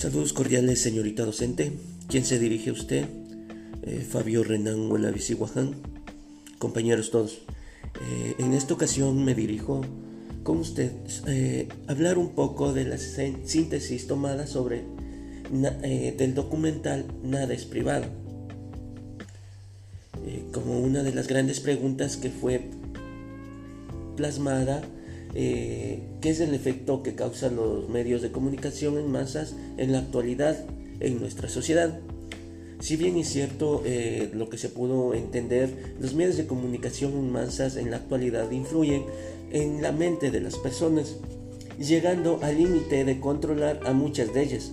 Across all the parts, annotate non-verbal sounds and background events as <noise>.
Saludos cordiales, señorita docente. ¿Quién se dirige a usted? Eh, Fabio Renan Guaján. Compañeros todos. Eh, en esta ocasión me dirijo con usted eh, a hablar un poco de la síntesis tomada sobre del documental Nada es privado. como una de las grandes preguntas que fue plasmada eh, es el efecto que causan los medios de comunicación en masas en la actualidad en nuestra sociedad. Si bien es cierto eh, lo que se pudo entender, los medios de comunicación en masas en la actualidad influyen en la mente de las personas, llegando al límite de controlar a muchas de ellas.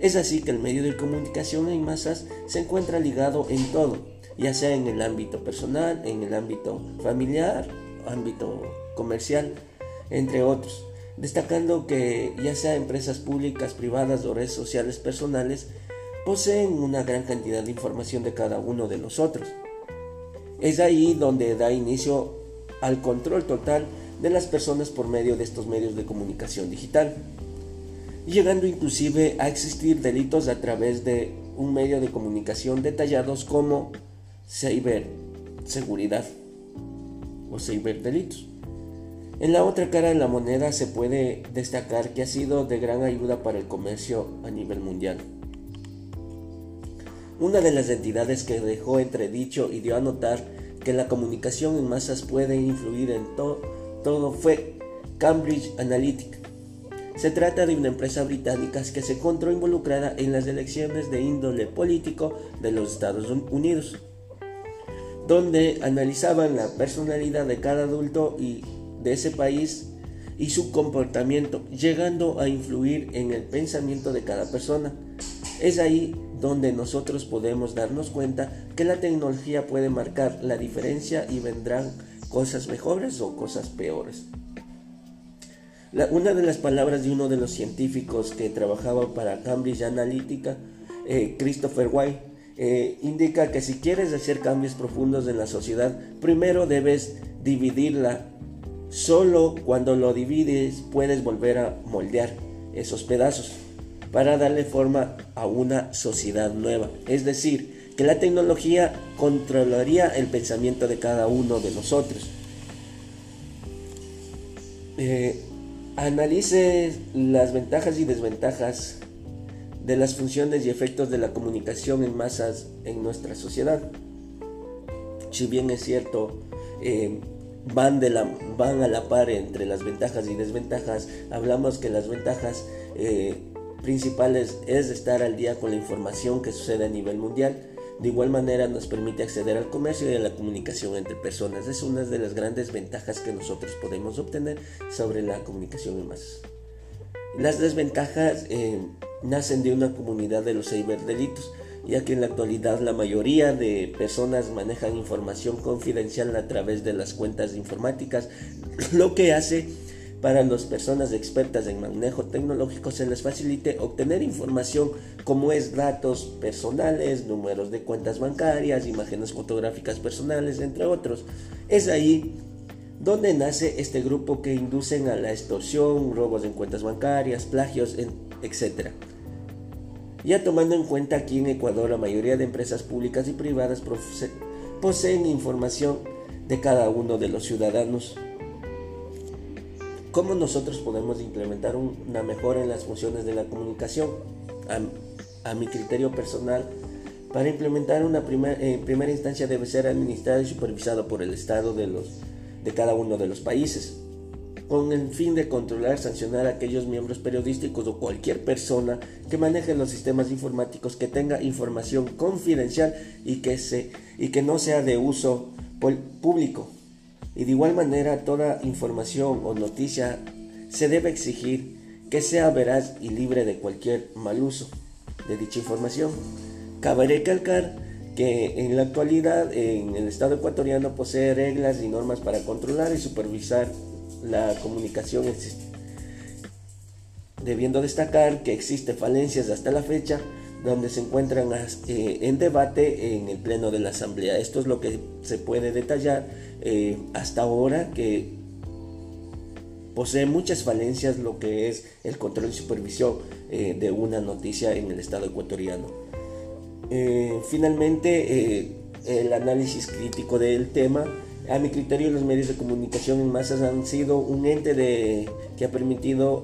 Es así que el medio de comunicación en masas se encuentra ligado en todo, ya sea en el ámbito personal, en el ámbito familiar, ámbito comercial, entre otros, destacando que ya sea empresas públicas, privadas o redes sociales personales, poseen una gran cantidad de información de cada uno de nosotros. Es ahí donde da inicio al control total de las personas por medio de estos medios de comunicación digital, llegando inclusive a existir delitos a través de un medio de comunicación detallados como ciberseguridad o ciberdelitos. En la otra cara de la moneda se puede destacar que ha sido de gran ayuda para el comercio a nivel mundial. Una de las entidades que dejó entredicho y dio a notar que la comunicación en masas puede influir en todo fue Cambridge Analytica. Se trata de una empresa británica que se encontró involucrada en las elecciones de índole político de los Estados Unidos, donde analizaban la personalidad de cada adulto y de ese país y su comportamiento, llegando a influir en el pensamiento de cada persona. Es ahí donde nosotros podemos darnos cuenta que la tecnología puede marcar la diferencia y vendrán cosas mejores o cosas peores. una de las palabras de uno de los científicos que trabajaba para Cambridge Analytica, eh, Christopher White, eh, indica que si quieres hacer cambios profundos en la sociedad, primero debes dividirla Solo cuando lo divides puedes volver a moldear esos pedazos para darle forma a una sociedad nueva. Es decir, que la tecnología controlaría el pensamiento de cada uno de nosotros. Eh, analice las ventajas y desventajas de las funciones y efectos de la comunicación en masas en nuestra sociedad. Si bien es cierto, eh, van, de la, van a la par entre las ventajas y desventajas. Hablamos que las ventajas eh, principales es estar al día con la información que sucede a nivel mundial. De igual manera nos permite acceder al comercio y a la comunicación entre personas. Es una de las grandes ventajas que nosotros podemos obtener sobre la comunicación en masas. Las desventajas eh, nacen de una comunidad de los ciberdelitos ya que en la actualidad la mayoría de personas manejan información confidencial a través de las cuentas informáticas, <clears throat> lo que hace para las personas expertas en manejo tecnológico se les facilite obtener información como es datos personales, números de cuentas bancarias, imágenes fotográficas personales, entre otros. Es ahí donde nace este grupo que inducen a la extorsión, robos en cuentas bancarias, plagios, etc. Ya tomando en cuenta aquí en Ecuador la mayoría de empresas públicas y privadas poseen información de cada uno de los ciudadanos. ¿Cómo nosotros podemos implementar una mejora en las funciones de la comunicación? A, mi criterio personal, para implementar una en primera instancia debe ser administrado y supervisado por el Estado de, los, de cada uno de los países con el fin de controlar, sancionar a aquellos miembros periodísticos o cualquier persona que maneje los sistemas informáticos que tenga información confidencial y que, se, y que no sea de uso público. Y de igual manera toda información o noticia se debe exigir que sea veraz y libre de cualquier mal uso de dicha información. Cabe recalcar que en la actualidad en el Estado ecuatoriano posee reglas y normas para controlar y supervisar la comunicación existe. Debiendo destacar que existe falencias hasta la fecha donde se encuentran eh, en debate en el pleno de la asamblea. Esto es lo que se puede detallar eh, hasta ahora que posee muchas falencias lo que es el control y supervisión eh, de una noticia en el Estado ecuatoriano. Finalmente, el análisis crítico del tema a mi criterio, los medios de comunicación en masas han sido un ente de, que ha permitido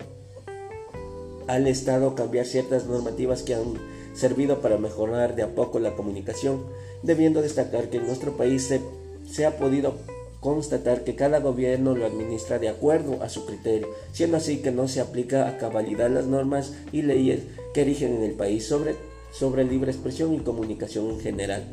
al Estado cambiar ciertas normativas que han servido para mejorar de a poco la comunicación, debiendo destacar que en nuestro país se, se ha podido constatar que cada gobierno lo administra de acuerdo a su criterio, siendo así que no se aplica a cabalidad las normas y leyes que rigen en el país sobre, sobre libre expresión y comunicación en general.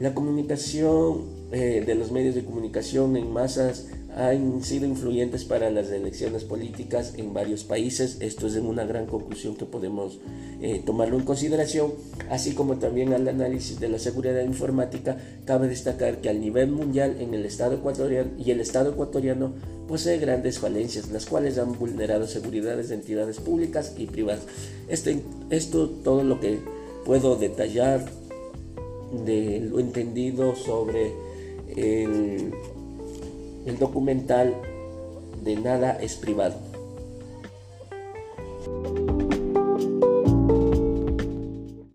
La comunicación eh, de los medios de comunicación en masas han sido influyentes para las elecciones políticas en varios países. Esto es una gran conclusión que podemos eh, tomarlo en consideración, así como también al análisis de la seguridad informática. Cabe destacar que al nivel mundial en el Estado ecuatoriano y el Estado ecuatoriano posee grandes falencias, las cuales han vulnerado seguridades de entidades públicas y privadas. Este, esto todo lo que puedo detallar de lo entendido sobre el, documental de Nada es privado.